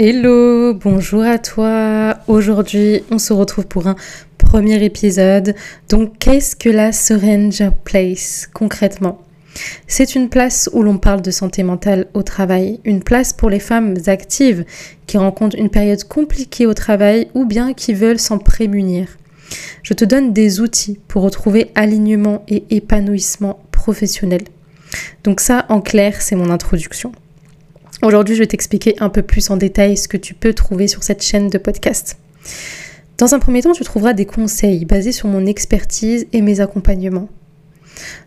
Hello, bonjour à toi. Aujourd'hui, on se retrouve pour un premier épisode. Donc, qu'est-ce que la Surrender Place concrètement? C'est une place où l'on parle de santé mentale au travail, une place pour les femmes actives qui rencontrent une période compliquée au travail ou bien qui veulent s'en prémunir. Je te donne des outils pour retrouver alignement et épanouissement professionnel. Donc ça, en clair, c'est mon introduction. Aujourd'hui, je vais t'expliquer un peu plus en détail ce que tu peux trouver sur cette chaîne de podcast. Dans un premier temps, tu trouveras des conseils basés sur mon expertise et mes accompagnements.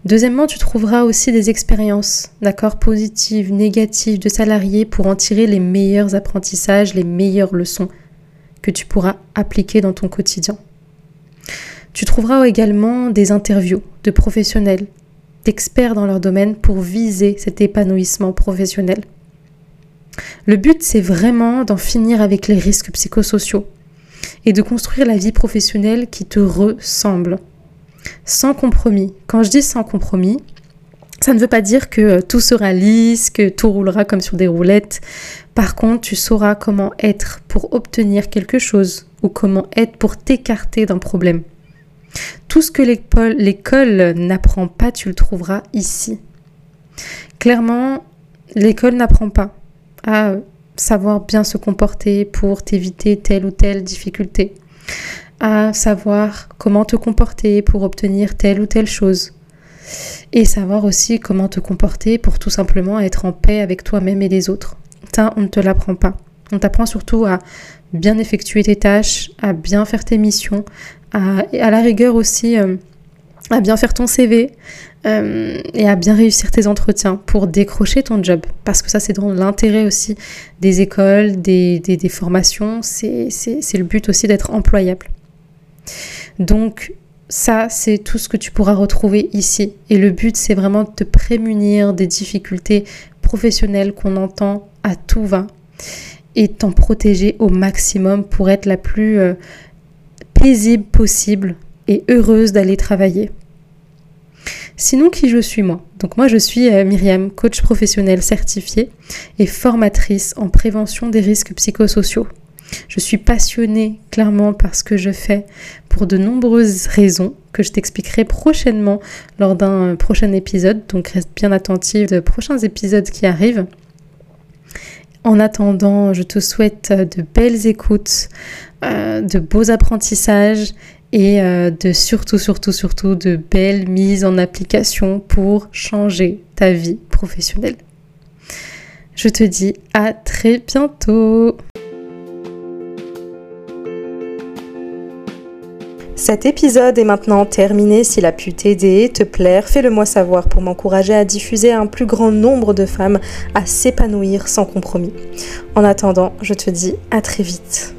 Deuxièmement, tu trouveras aussi des expériences, d'accord, positives, négatives de salariés pour en tirer les meilleurs apprentissages, les meilleures leçons que tu pourras appliquer dans ton quotidien. Tu trouveras également des interviews de professionnels, d'experts dans leur domaine pour viser cet épanouissement professionnel. Le but, c'est vraiment d'en finir avec les risques psychosociaux et de construire la vie professionnelle qui te ressemble, sans compromis. Quand je dis sans compromis, ça ne veut pas dire que tout sera lisse, que tout roulera comme sur des roulettes. Par contre, tu sauras comment être pour obtenir quelque chose ou comment être pour t'écarter d'un problème. Tout ce que l'école n'apprend pas, tu le trouveras ici. Clairement, l'école n'apprend pas à savoir bien se comporter pour t'éviter telle ou telle difficulté, à savoir comment te comporter pour obtenir telle ou telle chose, et savoir aussi comment te comporter pour tout simplement être en paix avec toi-même et les autres. Ça, on ne te l'apprend pas. On t'apprend surtout à bien effectuer tes tâches, à bien faire tes missions, à, à la rigueur aussi euh, à bien faire ton CV, euh, et à bien réussir tes entretiens pour décrocher ton job. Parce que ça, c'est dans l'intérêt aussi des écoles, des, des, formations. C'est le but aussi d'être employable. Donc, ça, c'est tout ce que tu pourras retrouver ici. Et le but, c'est vraiment de te prémunir des difficultés professionnelles qu'on entend à tout va et t'en protéger au maximum pour être la plus euh, paisible possible et heureuse d'aller travailler. Sinon, qui je suis moi? Donc moi, je suis euh, Myriam, coach professionnel certifié et formatrice en prévention des risques psychosociaux. Je suis passionnée clairement par ce que je fais pour de nombreuses raisons que je t'expliquerai prochainement lors d'un euh, prochain épisode. Donc reste bien attentive de prochains épisodes qui arrivent. En attendant, je te souhaite euh, de belles écoutes, de beaux apprentissages et euh, de surtout, surtout, surtout de belles mises en application pour changer ta vie professionnelle. Je te dis à très bientôt. Cet épisode est maintenant terminé. S'il a pu t'aider, te plaire, fais-le moi savoir pour m'encourager à diffuser à un plus grand nombre de femmes à s'épanouir sans compromis. En attendant, je te dis à très vite.